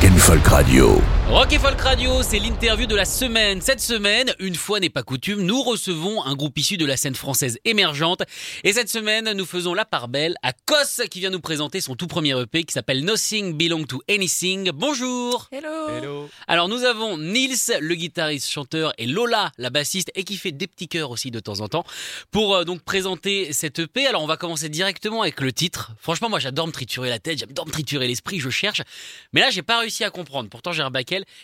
Rock and Folk Radio. Rock et Folk Radio, c'est l'interview de la semaine. Cette semaine, une fois n'est pas coutume, nous recevons un groupe issu de la scène française émergente. Et cette semaine, nous faisons la part belle à Kos qui vient nous présenter son tout premier EP qui s'appelle Nothing Belong to Anything. Bonjour Hello. Alors nous avons Nils, le guitariste chanteur, et Lola, la bassiste, et qui fait des petits chœurs aussi de temps en temps, pour euh, donc présenter cette EP. Alors on va commencer directement avec le titre. Franchement, moi j'adore me triturer la tête, j'adore me triturer l'esprit, je cherche. Mais là, j'ai pas réussi à comprendre. Pourtant, j'ai un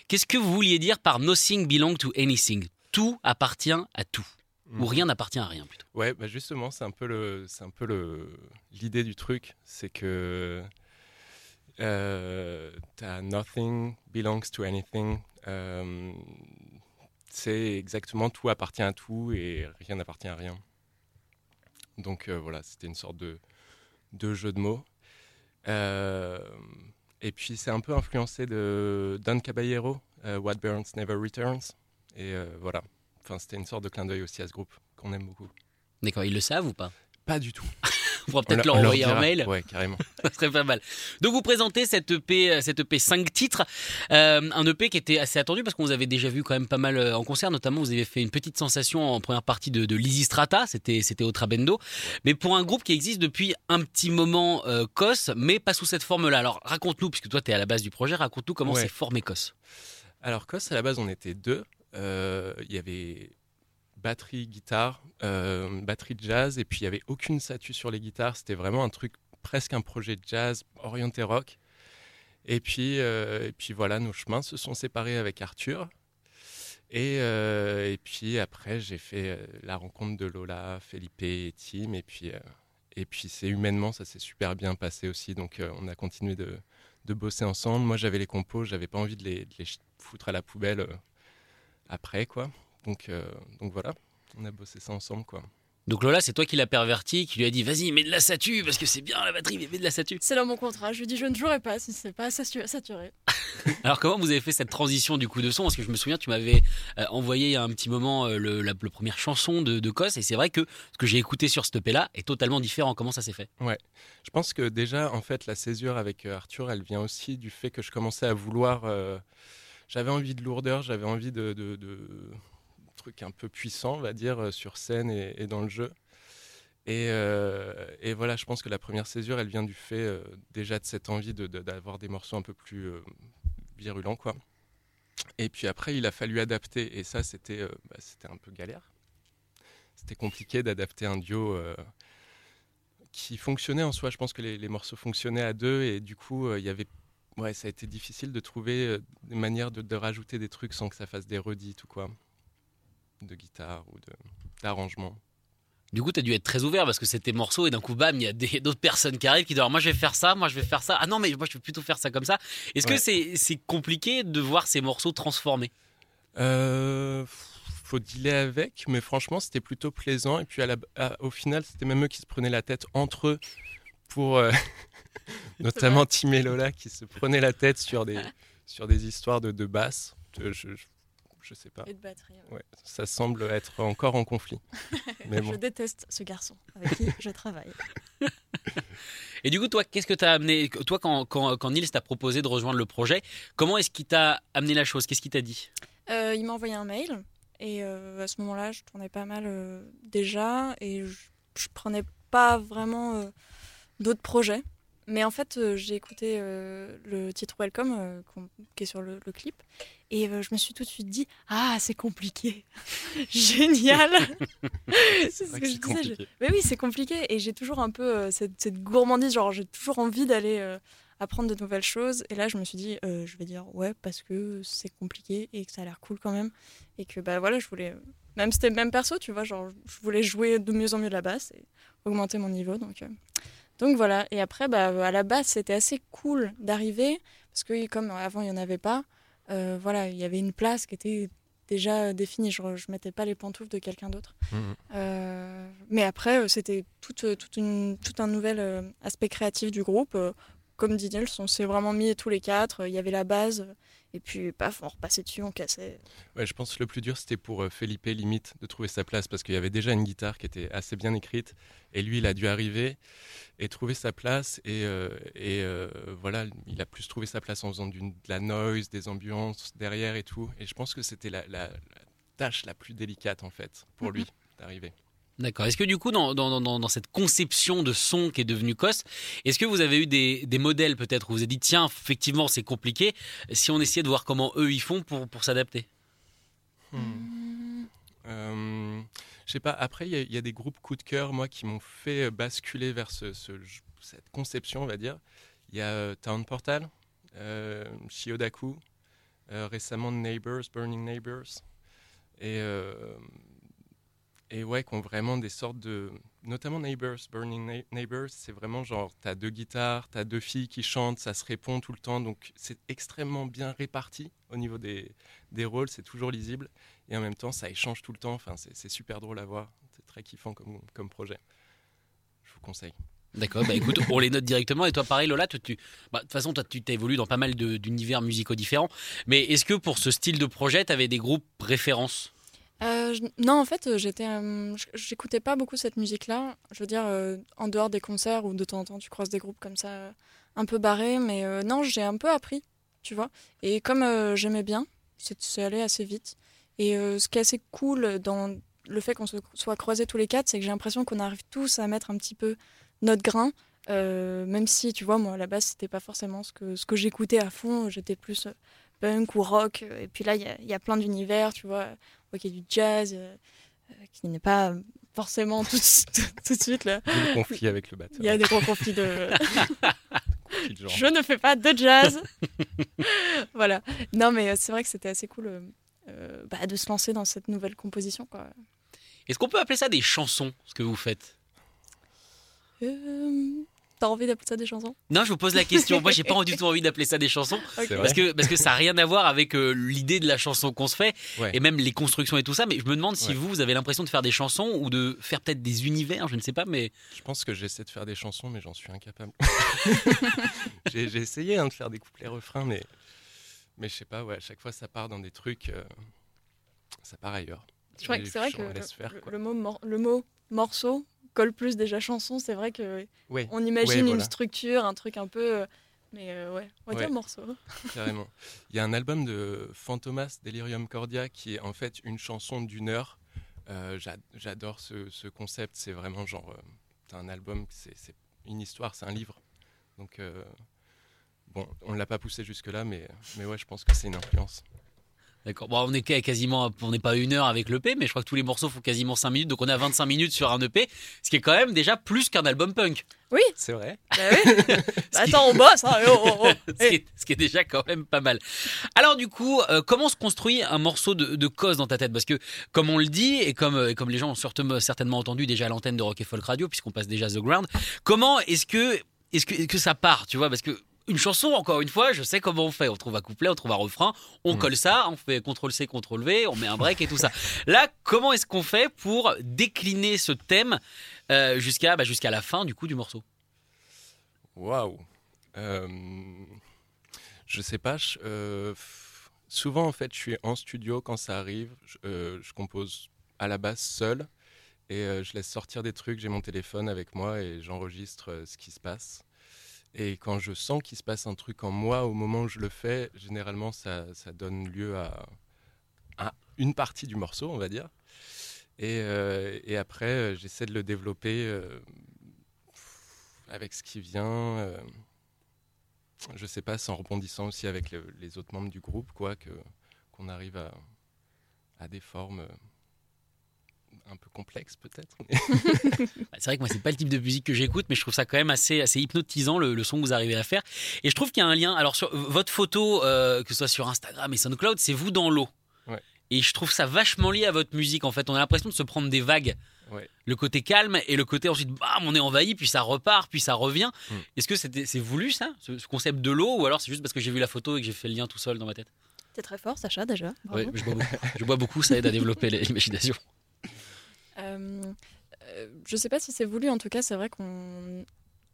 Qu'est-ce que vous vouliez dire par Nothing belong to anything? Tout appartient à tout. Ou Mhm. rien n'appartient à rien plutôt. Ouais, bah justement, c'est un peu le, c'est un peu le, l'idée du truc, c'est que euh, t'as nothing belongs to anything. euh, c'est exactement tout appartient à tout et rien n'appartient à rien. Donc euh, voilà, c'était une sorte de, de jeu de mots. Euh, et puis c'est un peu influencé de Don Caballero, euh, What Burns Never Returns. Et euh, voilà, enfin c'était une sorte de clin d'œil aussi à ce groupe qu'on aime beaucoup. D'accord, ils le savent ou pas? Pas du tout. On pourra peut-être leur- envoyer un mail. Ouais, carrément. Ça serait pas mal. Donc vous présentez cette EP, euh, cette EP 5 titres, Euh, un EP qui était assez attendu parce qu'on vous avait déjà vu quand même pas mal euh, en concert, notamment vous avez fait une petite sensation en première partie de, de Lizzy Strata, c'était c'était au Trabendo, mais pour un groupe qui existe depuis un petit moment, euh, Kos, mais pas sous cette forme-là. Alors raconte-nous, puisque toi tu es à la base du projet, raconte-nous comment Ouais. s'est formé Kos. Alors, Kos, à la base, on était deux. Euh, Il y avait batterie, guitare, euh, batterie jazz, et puis il n'y avait aucune statue sur les guitares. C'était vraiment un truc, presque un projet de jazz orienté rock. Et puis, euh, et puis voilà, nos chemins se sont séparés avec Arthur. Et, euh, et puis après, j'ai fait euh, la rencontre de Lola, Felipe et Tim. Et puis, et puis c'est humainement, ça s'est super bien passé aussi. Donc on a continué de, de bosser ensemble. Moi, j'avais les compos, j'avais pas envie de les, de les foutre à la poubelle après, quoi. Donc, euh, donc voilà, on a bossé ça ensemble, quoi. Donc Lola, c'est toi qui l'as perverti, qui lui a dit vas-y mets de la statue parce que c'est bien la batterie, mais mets de la statue. C'est dans mon contrat. Je lui dis je ne jouerai pas si c'est pas satu- saturé. Alors comment vous avez fait cette transition du coup de son? Parce que je me souviens, tu m'avais euh, envoyé il y a un petit moment euh, le, la, la première chanson de, de Kos, et c'est vrai que ce que j'ai écouté sur cette EP là est totalement différent. Comment ça s'est fait? Je pense que déjà, en fait, la césure avec Arthur, elle vient aussi du fait que je commençais à vouloir. euh, j'avais envie de lourdeur, j'avais envie de, de, de trucs un peu puissants, on va dire, euh, sur scène et, dans le jeu. Et, euh, et voilà, je pense que la première césure, elle vient du fait euh, déjà de cette envie de- de- d'avoir des morceaux un peu plus virulents, quoi. Et puis après, il a fallu adapter, et ça, c'était bah, c'était un peu galère. C'était compliqué d'adapter un duo. qui fonctionnait en soi. Je pense que les, morceaux fonctionnaient à deux et du coup, il y avait, ouais, ça a été difficile de trouver des manières de, de rajouter des trucs sans que ça fasse des redites ou quoi, de guitare ou de d'arrangement. Du coup, tu as dû être très ouvert parce que c'était morceaux et d'un coup, bam, il y a d'autres personnes qui arrivent qui disent Alors, moi je vais faire ça, moi je vais faire ça. Ah non, mais moi je vais plutôt faire ça comme ça. Est-ce que c'est c'est compliqué de voir ces morceaux transformés? Euh, faut dealer avec, mais franchement, c'était plutôt plaisant. Et puis à la- à- au final, c'était même eux qui se prenaient la tête entre eux pour, euh, notamment Tim et Lola, qui se prenaient la tête sur des, sur des histoires de, de basse. Je, je, je sais pas. Et de batterie. ouais. Ouais, ça semble être encore en conflit. Mais bon. Je déteste ce garçon avec qui je travaille. Et du coup, toi, qu'est-ce que t'as amené Toi, quand, quand, quand Nils t'a proposé de rejoindre le projet, comment est-ce qu'il t'a amené la chose? Qu'est-ce qu'il t'a dit? Euh, il m'a envoyé un mail et euh, à ce moment-là, je tournais pas mal euh, déjà et je, je prenais pas vraiment euh, d'autres projets. Mais en fait, euh, j'ai écouté euh, le titre Welcome euh, qui est sur le, le clip et euh, je me suis tout de suite dit Ah, c'est compliqué Génial C'est ce que que je disais. je-. Mais oui, c'est compliqué et j'ai toujours un peu cette, cette gourmandise, genre j'ai toujours envie d'aller apprendre de nouvelles choses. Et là, je me suis dit, je vais dire ouais parce que c'est compliqué et que ça a l'air cool quand même et que bah voilà, je voulais, même c'était le même perso, tu vois, genre je voulais jouer de mieux en mieux de la basse et augmenter mon niveau. Donc Donc voilà, et après, bah, à la base, c'était assez cool d'arriver, parce que comme avant, il n'y en avait pas, euh, voilà, il y avait une place qui était déjà définie. Je ne mettais pas les pantoufles de quelqu'un d'autre. Mhm. Euh, mais après, euh, c'était tout, toute une, tout un nouvel aspect créatif du groupe. Comme dit Nils, on s'est vraiment mis tous les quatre. Il y avait la base. Et puis, paf, on repassait dessus, on cassait. Ouais, je pense que le plus dur, c'était pour Felipe, limite, de trouver sa place, parce qu'il y avait déjà une guitare qui était assez bien écrite, et lui, il a dû arriver et trouver sa place, et, euh, et euh, voilà, il a plus trouvé sa place en faisant de la noise, des ambiances derrière et tout, et je pense que c'était la, la- la tâche la plus délicate, en fait, pour lui, d'arriver. D'accord. Est-ce que du coup, dans, dans, dans, dans cette conception de son qui est devenue COS, est-ce que vous avez eu des, des modèles peut-être où vous avez dit, tiens, effectivement, c'est compliqué, si on essayait de voir comment eux ils font pour, pour s'adapter? Euh, je sais pas, après, il y, a- des groupes coup de cœur, moi, qui m'ont fait euh, basculer vers ce, ce- cette conception, on va dire. Il y a euh, Town Portal, euh, Shiodaku, euh, récemment Neighbors, Burning Neighbors. Et, et ouais, qui ont vraiment des sortes de. Notamment Neighbors, Burning Neighbors, c'est vraiment genre, t'as deux guitares, t'as deux filles qui chantent, ça se répond tout le temps, donc c'est extrêmement bien réparti au niveau des, des rôles, c'est toujours lisible. Et en même temps, ça échange tout le temps. Enfin, c'est super drôle à voir. C'est très kiffant comme, comme projet. Je vous conseille. D'accord, bah écoute, on les note directement. Et toi, pareil, Lola, bah, de toute façon, toi, tu évolué dans pas mal d'univers musicaux différents. Mais est-ce que pour ce style de projet, tu avais des groupes références Euh, non, en fait, euh, j'étais, euh, j'écoutais pas beaucoup cette musique-là. Je veux dire, en dehors des concerts où de temps en temps tu croises des groupes comme ça, un peu barrés. Mais non, j'ai un peu appris, tu vois. Et comme j'aimais bien, c'est, allé assez vite. Et ce qui est assez cool dans le fait qu'on se soit croisés tous les quatre, c'est que j'ai l'impression qu'on arrive tous à mettre un petit peu notre grain. Même si, tu vois, moi, à la base, c'était pas forcément ce que, j'écoutais à fond. J'étais plus punk ou rock. Et puis là, il y a plein d'univers, tu vois. Voit qu'il y a du jazz, euh, euh, qui n'est pas forcément tout, tout, tout de suite là. D'où le conflit avec le batteur. Il y a des gros conflits de. Je ne fais pas de jazz. voilà. Non, mais euh, c'est vrai que c'était assez cool euh, bah, de se lancer dans cette nouvelle composition, quoi. Est-ce qu'on peut appeler ça des chansons, ce que vous faites? Euh, T'as envie d'appeler ça des chansons? Non, je vous pose la question. Moi, j'ai pas du tout envie d'appeler ça des chansons. Vrai. Parce que, parce que ça n'a rien à voir avec euh, l'idée de la chanson qu'on se fait Ouais. et même les constructions et tout ça. Mais je me demande si Ouais. vous, vous avez l'impression de faire des chansons ou de faire peut-être des univers, je ne sais pas, mais Je pense que j'essaie de faire des chansons, mais j'en suis incapable. j'ai essayé hein, de faire des couplets refrains, mais, mais je sais pas, ouais, à chaque fois ça part dans des trucs. euh, ça part ailleurs. Je crois Et que c'est vrai que faire, le, mot, mor- le mot morceau colle plus déjà chanson. C'est vrai que Ouais, on imagine Ouais, une structure, un truc un peu. euh, Mais euh, ouais, on va Ouais. dire morceau. carrément. Il y a un album de Fantomas Delirium Cordia qui est en fait une chanson d'une heure. Euh, j'a- J'adore ce, ce concept. C'est vraiment genre. euh, c'est un album, c'est une histoire, c'est un livre. Donc. Bon, on ne l'a pas poussé jusque-là, mais, mais ouais, je pense que c'est une influence. D'accord. Bon, on est quasiment, on n'est pas à une heure avec l'EP, mais je crois que tous les morceaux font quasiment 5 minutes, donc on est à 25 minutes sur un EP, ce qui est quand même déjà plus qu'un album punk. Oui, C'est vrai bah oui. Bah attends, on bosse. Hein. oh, oh, oh. ce, qui est, ce qui est déjà quand même pas mal. Alors du coup, euh, comment se construit un morceau de, de cause dans ta tête? Parce que comme on le dit, et comme, euh, et comme les gens ont surtout- certainement entendu déjà à l'antenne de Rock et Folk Radio, puisqu'on passe déjà The Ground, comment est-ce que, est-ce que, est-ce que ça part Tu vois, parce que une chanson, encore une fois, je sais comment on fait. On trouve un couplet, on trouve un refrain, on Mm. colle ça, on fait CTRL-C, CTRL-V, on met un break et tout ça. Là, comment est-ce qu'on fait pour décliner ce thème euh, jusqu'à bah, jusqu'à la fin du coup du morceau? Waouh Euh, Je sais pas. je- euh, souvent, en fait, je suis en studio quand ça arrive. Je, euh, je compose à la base seul et je laisse sortir des trucs. J'ai mon téléphone avec moi et j'enregistre ce qui se passe. Et quand je sens qu'il se passe un truc en moi au moment où je le fais, généralement, ça, ça donne lieu à, à une partie du morceau, on va dire. Et, euh, et après, euh, j'essaie de le développer euh, avec ce qui vient. euh, je sais pas, en rebondissant aussi avec le- les autres membres du groupe, quoi, que qu'on arrive à, à des formes un peu complexes peut-être. Bah, C'est vrai que moi, c'est pas le type de musique que j'écoute, mais je trouve ça quand même assez, assez hypnotisant le, le son que vous arrivez à faire. Et je trouve qu'il y a un lien. Alors, sur votre photo, euh, que ce soit sur Instagram et SoundCloud, c'est vous dans l'eau. Ouais. Et je trouve ça vachement lié à votre musique. En fait, on a l'impression de se prendre des vagues Ouais. Le côté calme et le côté ensuite, bam, on est envahi, puis ça repart, puis ça revient. Mm. Est-ce que c'est voulu ça, ce, ce concept de l'eau, ou alors c'est juste parce que j'ai vu la photo et que j'ai fait le lien tout seul dans ma tête? T'es très fort, Sacha, déjà. Bravo. Ouais, je, bois beaucoup. je bois beaucoup, ça aide à développer l'imagination. Euh, euh, je sais pas si c'est voulu, en tout cas, c'est vrai qu'on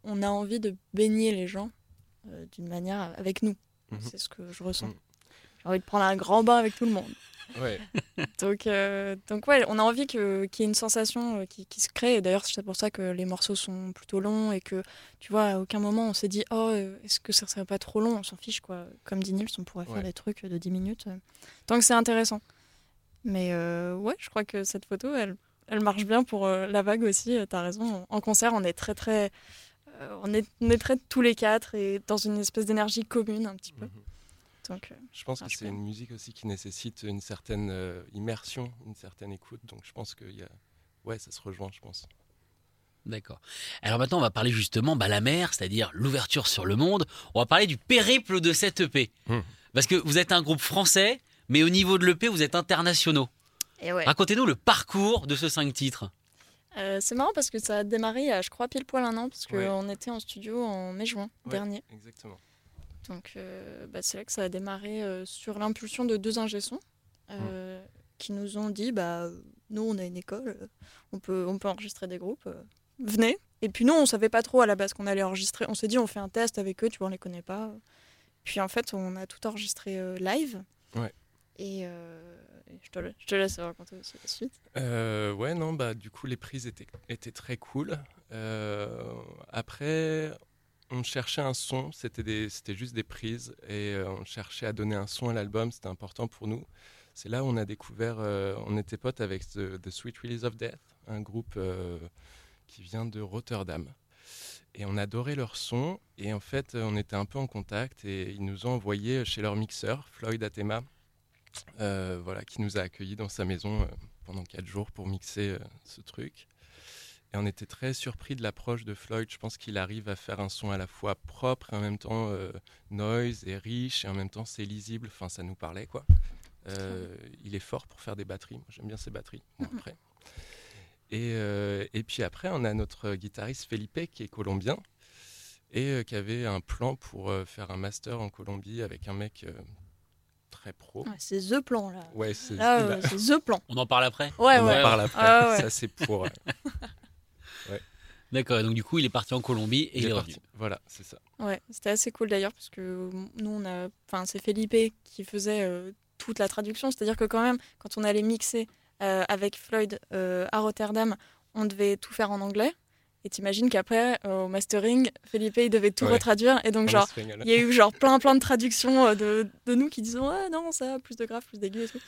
on a envie de baigner les gens euh, d'une manière avec nous. Mhm. C'est ce que je ressens. Mhm. J'ai envie de prendre un grand bain avec tout le monde. Ouais. Donc, euh, donc ouais, on a envie qu'il y ait une sensation euh, qui, qui se crée. Et d'ailleurs, c'est pour ça que les morceaux sont plutôt longs et que, tu vois, à aucun moment on s'est dit, oh, est-ce que ça serait pas trop long? On s'en fiche, quoi. Comme dit Nils, on pourrait faire Ouais. des trucs de 10 minutes. euh, tant que c'est intéressant. Mais ouais, je crois que cette photo, elle, elle marche bien pour euh, la vague aussi. euh, T'as raison. En concert, on est très, très. euh, on, est, on est très tous les quatre et dans une espèce d'énergie commune, un petit peu. Mhm. Donc, euh, Je pense que c'est une musique aussi qui nécessite une certaine euh, immersion, une certaine écoute. Donc je pense qu'il y a. Ouais, ça se rejoint, je pense. D'accord. Alors maintenant, on va parler justement bah, la mer, c'est-à-dire l'ouverture sur le monde. On va parler du périple de cette EP. Hmm. Parce que vous êtes un groupe français, mais au niveau de l'EP, vous êtes internationaux. Ouais. Racontez-nous le parcours de ce cinq titres. Euh, c'est marrant parce que ça a démarré il y a, je crois, pile poil un an, parce Ouais. qu'on était en studio en mai-juin Ouais. dernier. Exactement. Donc euh, bah, c'est là que ça a démarré euh, sur l'impulsion de deux ingé qui nous ont dit bah, nous, on a une école, on peut, on peut enregistrer des groupes, euh, venez. Et puis nous, on savait pas trop à la base qu'on allait enregistrer. On s'est dit, on fait un test avec eux, tu vois, on les connaît pas. Puis en fait, on a tout enregistré euh, live. Ouais. Et, euh, je, te, laisse raconter aussi la suite. Euh, ouais, non, bah du coup les prises étaient, étaient très cool. Euh, après, on cherchait un son, c'était juste des prises et on cherchait à donner un son à l'album, c'était important pour nous. C'est là où on a découvert, on était potes avec The, Sweet Release of Death, un groupe qui vient de Rotterdam. Et on adorait leur son et en fait on était un peu en contact et ils nous ont envoyé chez leur mixeur, Floyd Atema, euh, voilà, qui nous a accueillis dans sa maison euh, pendant quatre jours pour mixer euh, ce truc. Et on était très surpris de l'approche de Floyd. Je pense qu'il arrive à faire un son à la fois propre et en même temps noise et riche et en même temps c'est lisible. Enfin, ça nous parlait quoi. Il est fort pour faire des batteries. J'aime bien ses batteries. Bon, Mhm. après. Et, euh, et puis après, on a notre guitariste Felipe qui est colombien et euh, qui avait un plan pour euh, faire un master en Colombie avec un mec très pro. Ouais, c'est The Plan, là. Ouais, c'est bah, c'est The Plan. On en parle après Ouais, on ouais. en parle après. Ah ouais. Ça, c'est pour. euh, D'accord, donc du coup, il est parti en Colombie et il, est, revenu. parti. Voilà, c'est ça. Ouais, c'était assez cool d'ailleurs parce que nous on a, enfin c'est Felipe qui faisait euh, toute la traduction, c'est-à-dire que quand même quand on allait mixer euh, avec Floyd euh, à Rotterdam, on devait tout faire en anglais. Et t'imagines qu'après euh, au mastering, Felipe il devait tout Ouais. retraduire et donc En genre il y a eu genre plein plein de traductions euh, de, de nous qui disaient ouais non ça plus de grave plus d'aigu et tout.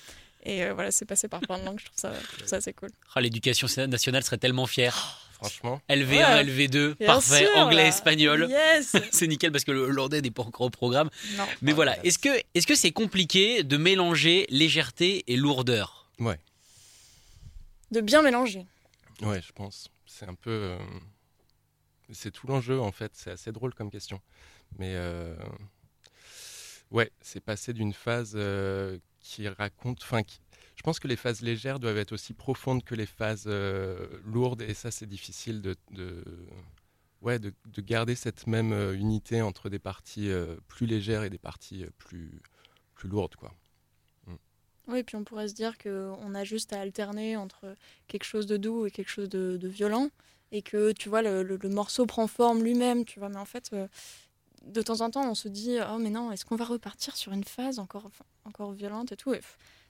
Et euh, voilà c'est passé par plein de langues, je trouve ça, je trouve ça assez cool. Ah, L'éducation nationale serait tellement fière. Franchement, LV1, Ouais. LV2, Bien parfait, sûr, anglais, là. espagnol. Yes. C'est nickel parce que le hollandais n'est pas encore au programme. non. Mais Ah, voilà, voilà. est-ce que est-ce que c'est compliqué de mélanger légèreté et lourdeur? Ouais, De bien mélanger. ouais, je pense. C'est un peu. euh, C'est tout l'enjeu en fait. C'est assez drôle comme question. Mais euh, ouais, c'est passer d'une phase euh, qui raconte. Enfin, je pense que les phases légères doivent être aussi profondes que les phases lourdes. Et ça, c'est difficile de. garder cette même unité entre des parties plus légères et des parties plus, plus lourdes, quoi. Oui, puis on pourrait se dire qu'on a juste à alterner entre quelque chose de doux et quelque chose de, de violent, et que tu vois, le, le- le morceau prend forme lui-même, tu vois. Mais en fait, euh, de temps en temps, on se dit Oh, mais non, est-ce qu'on va repartir sur une phase encore, encore violente et tout? Et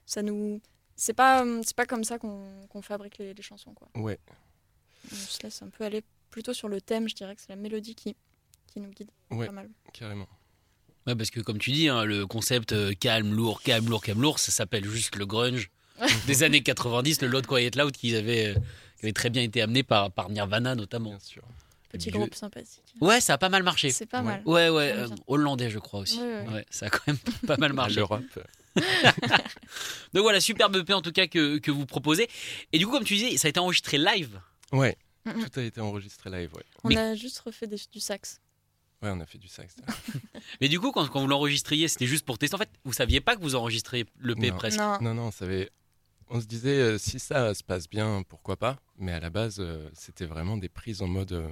ça nous. C'est pas, c'est pas comme ça qu'on qu'on fabrique les, les chansons, quoi. Ouais, On se laisse un peu aller plutôt sur le thème, je dirais que c'est la mélodie qui, qui nous guide Ouais. pas mal. carrément. Ouais, parce que comme tu dis, hein, le concept euh, calme, lourd, calme, lourd, calme, lourd, ça s'appelle juste le grunge des années 90, le Loud Quiet Loud qui avait, euh, qui avait très bien été amené par, par Nirvana notamment. Bien sûr. Petit groupe sympathique. Ouais, ça a pas mal marché. C'est pas Ouais. mal. Ouais, ouais, euh, hollandais je crois aussi. Ouais, ouais. Ouais, ça a quand même pas mal marché. L'Europe. Donc voilà, superbe EP en tout cas que, que vous proposez. Et du coup, comme tu disais, ça a été enregistré live. Ouais, tout a été enregistré live, ouais. On Mais- a juste refait des- du sax. Ouais, on a fait du sax. Mais du coup, quand, quand vous l'enregistriez, c'était juste pour tester. En fait, vous saviez pas que vous enregistriez l'EP Non. presque. Non. non, non, on savait. On se disait, euh, si ça se passe bien, pourquoi pas Mais à la base, euh, c'était vraiment des prises en mode. euh,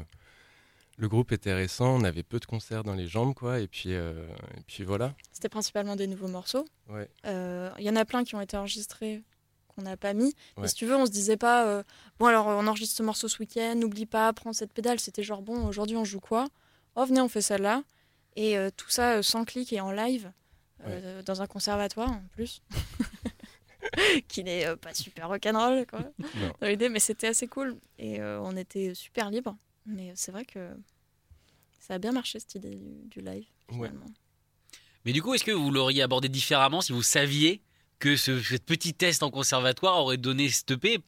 le groupe était récent, on avait peu de concerts dans les jambes, quoi. Et puis, euh, et puis voilà. C'était principalement des nouveaux morceaux. Ouais. Euh, Il y en a plein qui ont été enregistrés qu'on n'a pas mis. Mais Ouais. si tu veux, on se disait pas, euh, bon alors on enregistre ce morceau ce week-end, n'oublie pas, prends cette pédale. C'était genre, bon, aujourd'hui on joue quoi? Oh, venez, on fait celle-là. Et euh, tout ça euh, sans clic et en live, euh, dans un conservatoire en plus. qui n'est euh, pas super rock'n'roll, quoi, Non. dans l'idée, mais c'était assez cool. Et euh, on était super libre. Mais c'est vrai que ça a bien marché cette idée du, du live, Ouais. finalement. Mais du coup, est-ce que vous l'auriez abordé différemment si vous saviez que ce, petit test en conservatoire aurait donné cette EP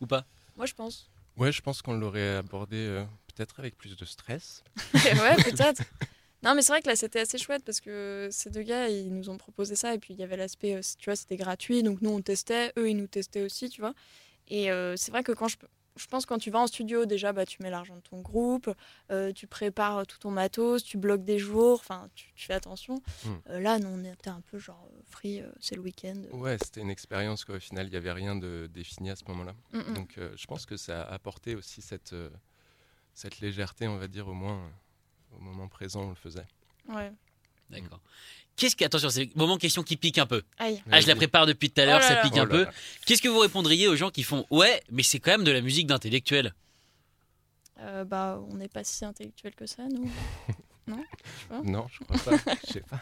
ou pas? Moi, je pense. Ouais, je pense qu'on l'aurait abordé euh, peut-être avec plus de stress. ouais, peut-être. Non, mais c'est vrai que là, c'était assez chouette parce que ces deux gars, ils nous ont proposé ça. Et puis, il y avait l'aspect, euh, tu vois, c'était gratuit. Donc, nous, on testait. Eux, ils nous testaient aussi, tu vois. Et euh, c'est vrai que quand je, je pense quand tu vas en studio, déjà, bah, tu mets l'argent de ton groupe, euh, tu prépares tout ton matos, tu bloques des jours, enfin, tu, tu fais attention. Hmm. Euh, là, nous, on était un peu genre free, euh, c'est le week-end. Ouais, c'était une expérience, quoi. Au final, il n'y avait rien de défini à ce moment-là. Mm, mm. Donc, je pense que ça a apporté aussi cette, cette légèreté, on va dire, au moins au moment présent, on le faisait. Ouais. D'accord. Qu'est-ce que attention, c'est le moment question qui pique un peu. Aïe. Ah, je la prépare depuis tout à l'heure, Oh ça pique Oh un là peu. Qu'est-ce que vous répondriez aux gens qui font ouais, mais c'est quand même de la musique d'intellectuel? Euh, bah, on n'est pas si intellectuel que ça, nous. Non, je crois pas. Je sais pas.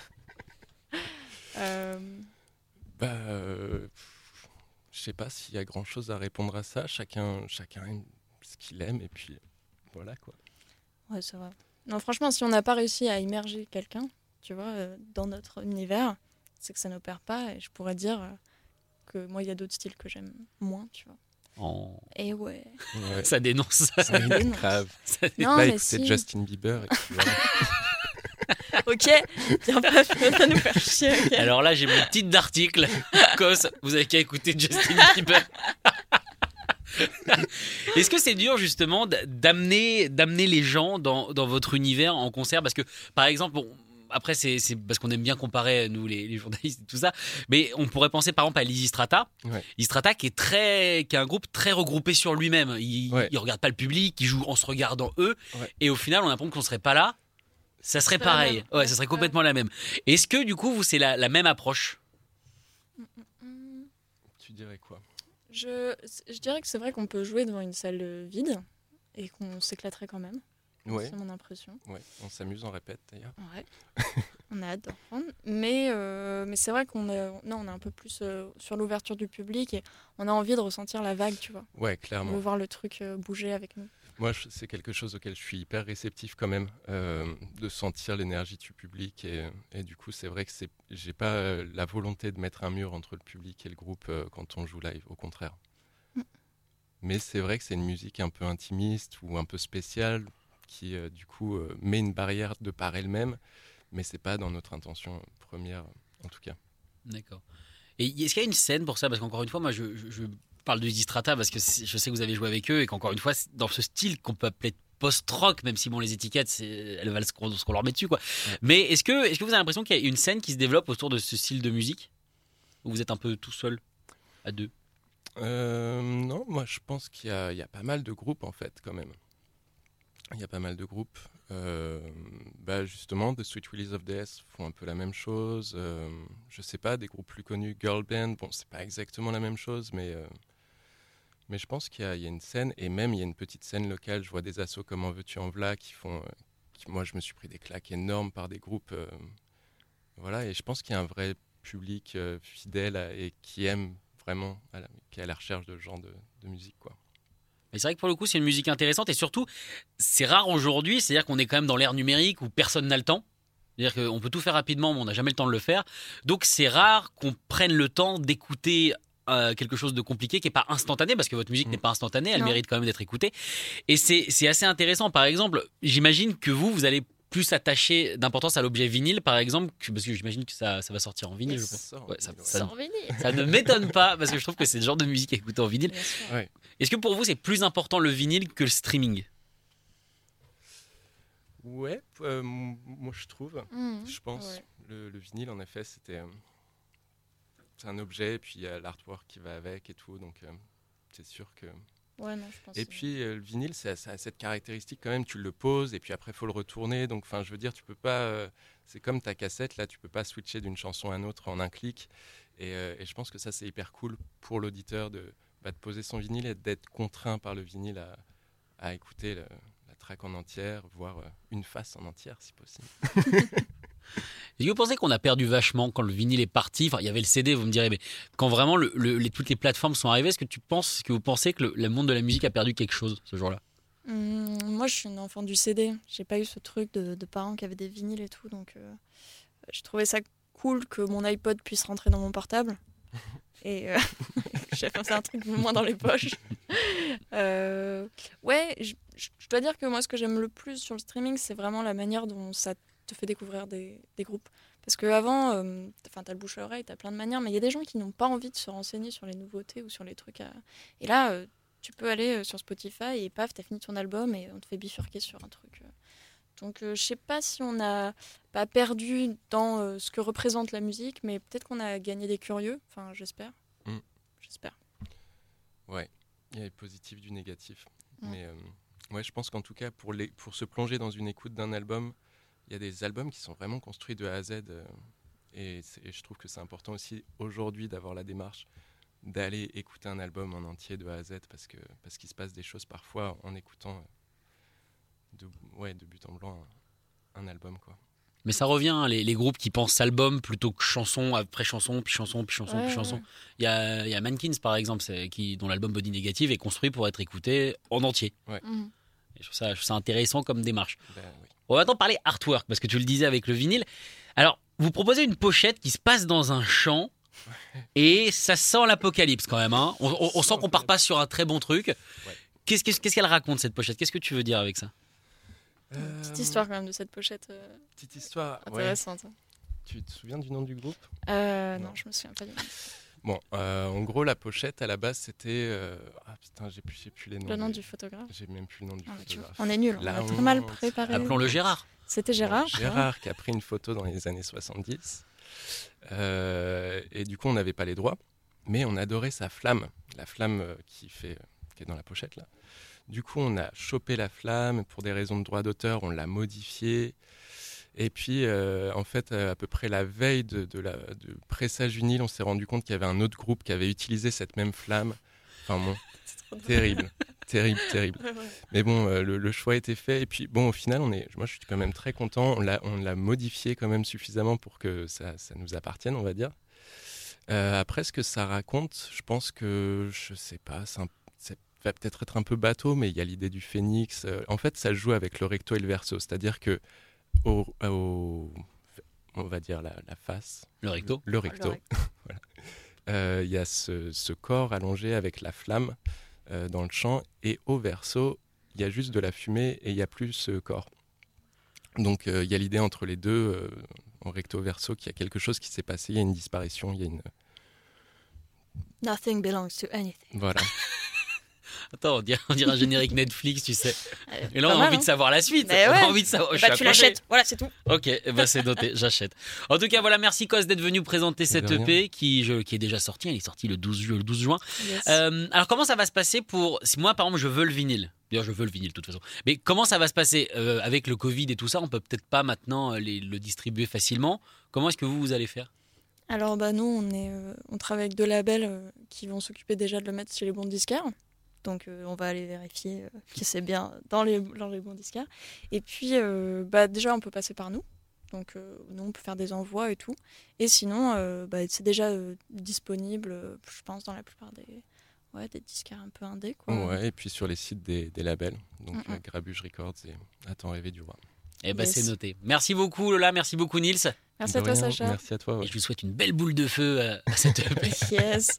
Euh, Bah, euh, je sais pas s'il y a grand chose à répondre à ça. Chacun, chacun aime ce qu'il aime et puis voilà quoi. Ouais, c'est vrai. Non, franchement, si on n'a pas réussi à immerger quelqu'un, tu vois, euh, dans notre univers, c'est que ça n'opère pas. Et je pourrais dire euh, que moi, il y a d'autres styles que j'aime moins, tu vois. Oh, Et ouais. Ouais. Ça dénonce. Ça dénonce. grave. Ça dé- Non, Là, mais écoutez si. Justin Bieber. Et puis voilà. ok, viens pas, nous faire chier. Alors là, j'ai mon titre d'article. Cos, vous avez qu'à écouter Justin Bieber. Est-ce que c'est dur justement d'amener d'amener les gens dans, dans votre univers en concert? Parce que par exemple, bon, après c'est c'est parce qu'on aime bien comparer nous les, les journalistes et tout ça, mais on pourrait penser par exemple à Lizzy Strata. Ouais. Lizzy Strata qui est très qui est un groupe très regroupé sur lui-même. Il, Ouais. il regarde pas le public, il joue en se regardant eux, Ouais. et au final on a l'impression qu'on serait pas là. Ça serait pareil. Ouais, ça serait complètement la même. Est-ce que du coup vous c'est la, la même approche? Tu dirais quoi? Je, je dirais que c'est vrai qu'on peut jouer devant une salle vide et qu'on s'éclaterait quand même. Ouais, C'est mon impression. ouais. On s'amuse, on répète d'ailleurs. Ouais. on a hâte d'en reprendre. Mais, euh, mais c'est vrai qu'on est, non, on est un peu plus euh, sur l'ouverture du public et on a envie de ressentir la vague, tu vois. Ouais, On clairement. veut voir le truc euh, bouger avec nous. Moi, c'est quelque chose auquel je suis hyper réceptif quand même, euh, de sentir l'énergie du public. Et, et du coup, c'est vrai que j'ai pas euh, la volonté de mettre un mur entre le public et le groupe euh, quand on joue live, au contraire. Mm. Mais c'est vrai que c'est une musique un peu intimiste ou un peu spéciale qui, euh, du coup, euh, met une barrière de par elle-même, mais c'est pas dans notre intention première, en tout cas. D'accord. Et est-ce qu'il y a une scène pour ça? Parce qu'encore une fois, moi, je, je- je parle de Distrata parce que je sais que vous avez joué avec eux et qu'encore une fois, dans ce style qu'on peut appeler post-rock, même si bon, les étiquettes, elles valent ce qu'on, leur met dessus, quoi. Ouais. Mais est-ce que, est-ce que vous avez l'impression qu'il y a une scène qui se développe autour de ce style de musique? Ou vous êtes un peu tout seul, à deux? Euh, non, moi je pense qu'il y, a- il y a pas mal de groupes en fait quand même. Il y a pas mal de groupes. Euh, bah, justement, The Sweet Release of Death font un peu la même chose. Euh, je sais pas, des groupes plus connus, Girl Band, bon, c'est pas exactement la même chose, mais, euh, mais je pense qu'il y, a- une scène, et même il y a une petite scène locale. Je vois des assos comme En Veux-tu En V'là qui font. euh, moi, je me suis pris des claques énormes par des groupes. euh, voilà, et je pense qu'il y a un vrai public euh, fidèle et qui aime vraiment, qui est à la recherche de ce genre de, de musique. Quoi. Mais c'est vrai que pour le coup, c'est une musique intéressante et surtout, c'est rare aujourd'hui. C'est-à-dire qu'on est quand même dans l'ère numérique où personne n'a le temps. C'est-à-dire qu'on peut tout faire rapidement, mais on n'a jamais le temps de le faire. Donc c'est rare qu'on prenne le temps d'écouter euh, quelque chose de compliqué qui n'est pas instantané, parce que votre musique Mm. n'est pas instantanée, elle Non. mérite quand même d'être écoutée. Et c'est c'est assez intéressant. Par exemple, j'imagine que vous, vous allez plus attacher d'importance à l'objet vinyle, par exemple, que- parce que j'imagine que ça, ça va sortir en vinyle. je pense. Ça, Ouais, ça- ouais. ça- Sans vinyle. Ça ne m'étonne pas, parce que je trouve que c'est le genre de musique à écouter en vinyle. Ouais. Est-ce que pour vous, c'est plus important le vinyle que le streaming? Ouais, euh, moi je trouve. Mhm. Je pense. Ouais. Le, le vinyle, en effet, c'était. C'est un objet, et puis il y a l'artwork qui va avec et tout, donc euh, c'est sûr que Ouais, non, je pense. Et puis euh, le vinyle, ça, ça a cette caractéristique quand même, tu le poses et puis après il faut le retourner. Donc enfin, je veux dire, tu peux pas. euh, c'est comme ta cassette là, tu peux pas switcher d'une chanson à une autre en un clic. Et, euh, et je pense que ça c'est hyper cool pour l'auditeur de, bah, de poser son vinyle et d'être contraint par le vinyle à, à écouter le- la track en entière, voire euh, une face en entière si possible. Est-ce que vous pensez qu'on a perdu vachement quand le vinyle est parti Enfin, il y avait le CD, vous me direz, mais quand vraiment le- le- les, toutes les plateformes sont arrivées, est-ce que tu penses, est-ce que vous pensez que le, le monde de la musique a perdu quelque chose ce jour-là? Hum, moi, je suis une enfant du CD. J'ai pas eu ce truc de, de parents qui avaient des vinyles et tout, donc euh, j'ai trouvé ça cool que mon iPod puisse rentrer dans mon portable. Et euh, j'ai fait un truc moins dans les poches. Euh, ouais, je, je- je dois dire que moi, ce que j'aime le plus sur le streaming, c'est vraiment la manière dont ça te fait découvrir des, des groupes. Parce qu'avant, euh, enfin, t'as le bouche à oreille, t'as plein de manières, mais il y a des gens qui n'ont pas envie de se renseigner sur les nouveautés ou sur les trucs. à- Et là, euh, tu peux aller euh, sur Spotify et paf, t'as fini ton album et on te fait bifurquer sur un truc. Donc je sais pas si on n'a pas perdu dans ce que représente la musique, mais peut-être qu'on a gagné des curieux. Enfin, j'espère. Mm. J'espère. Ouais, il y a le positif du négatif. Mm. Mais euh, ouais, je pense qu'en tout cas, pour, les, pour se plonger dans une écoute d'un album, il y a des albums qui sont vraiment construits de A à Z. euh, et, je trouve que c'est important aussi aujourd'hui d'avoir la démarche d'aller écouter un album en entier de A à Z parce que parce qu'il se passe des choses parfois en écoutant euh, de, ouais, de but en blanc un, un album. quoi. Mais ça revient, hein, les, les groupes qui pensent album plutôt que chanson après chanson, puis chanson, puis chanson, Ouais, puis chanson. ouais. Il y a, il y a Mankins, par exemple, c'est- qui, dont l'album Body Negative est construit pour être écouté en entier. Mhm. Et je, trouve ça, je trouve ça intéressant comme démarche. Ben oui. On va maintenant parler artwork, parce que tu le disais avec le vinyle. Alors, vous proposez une pochette qui se passe dans un champ, et ça sent l'apocalypse quand même. hein. On, on- on sent qu'on part pas sur un très bon truc. Qu'est-ce qu'elle raconte, cette pochette? Qu'est-ce que tu veux dire avec ça? Petite Euh, histoire quand même de cette pochette euh, Petite histoire. ouais. intéressante. Tu te souviens du nom du groupe? Euh, Non. non, je me souviens pas du nom. Bon, euh, en gros, la pochette à la base, c'était. euh, Ah putain, j'ai plus, j'ai plus les noms. Le nom des- du photographe. J'ai même plus le nom du Ah, photographe. on est nul, on La a très mal préparé. Appelons-le Gérard. C'était Gérard. Gérard qui a pris une photo dans les années 70. Euh, et du coup, on n'avait pas les droits, mais on adorait sa flamme, la flamme euh, qui, fait, qui est dans la pochette là. Du coup, on a chopé la flamme pour des raisons de droit d'auteur, on l'a modifiée. Et puis, euh, en fait, euh, à peu près la veille de, de la, de Pressage Vinyle, on s'est rendu compte qu'il y avait un autre groupe qui avait utilisé cette même flamme. Enfin bon, terrible, terrible, terrible. Ouais, ouais. Mais bon, euh, le, le choix a été fait. Et puis, bon, au final, on est, moi, je suis quand même très content. On l'a, modifié quand même suffisamment pour que ça, ça nous appartienne, on va dire. Euh, après, ce que ça raconte, je pense que, je sais pas, ça va peut-être être un peu bateau, mais il y a l'idée du phénix. En fait, ça joue avec le recto et le verso. C'est-à-dire que, au, au- on va dire la, la face, Le recto. le recto, Le recto. voilà. Euh, il y a ce, ce corps allongé avec la flamme euh, dans le champ et au verso, il y a juste de la fumée et il n'y a plus ce corps. Donc euh, il y a l'idée entre les deux, euh, en recto verso, qu'il y a quelque chose qui s'est passé, il y a une disparition, il y a une... Nothing belongs to anything. Voilà. Attends, on dirait, on dirait un générique Netflix, tu sais. Euh, Et là, pas on a mal, envie hein. de savoir la suite. Mais on a envie de savoir. Bah, tu l'achètes, voilà, c'est tout. Ok, ben c'est noté, j'achète. En tout cas, voilà, merci Cos d'être venu présenter cette. EP qui, je- qui est déjà sortie. Elle est sortie le 12, ju- le 12 juin. Yes. Euh, alors, comment ça va se passer pour. Si moi, par exemple, je veux le vinyle. D'ailleurs, je veux le vinyle de toute façon. Mais comment ça va se passer Euh, avec le Covid et tout ça? On peut peut-être pas maintenant euh, les- le distribuer facilement. Comment est-ce que vous, vous allez faire? Alors bah nous on est euh, on travaille avec deux labels euh, qui vont s'occuper déjà de le mettre chez les bons disquaires. Donc euh, on va aller vérifier euh, que c'est bien dans les dans les bons disquaires. Et puis euh, bah déjà on peut passer par nous. Donc euh, nous on peut faire des envois et tout. Et sinon euh, bah, c'est déjà euh, disponible euh, je pense dans la plupart des ouais des disquaires un peu indés quoi. Ouais, et puis sur les sites des, des labels, donc Mm, mm. euh, Grabuge Records et Attends rêver du roi. Eh ben, Yes. c'est noté. Merci beaucoup, Lola. Merci beaucoup, Nils. Merci à toi Sacha. Merci à toi. ouais. Et je vous souhaite une belle boule de feu à cette EP. Yes.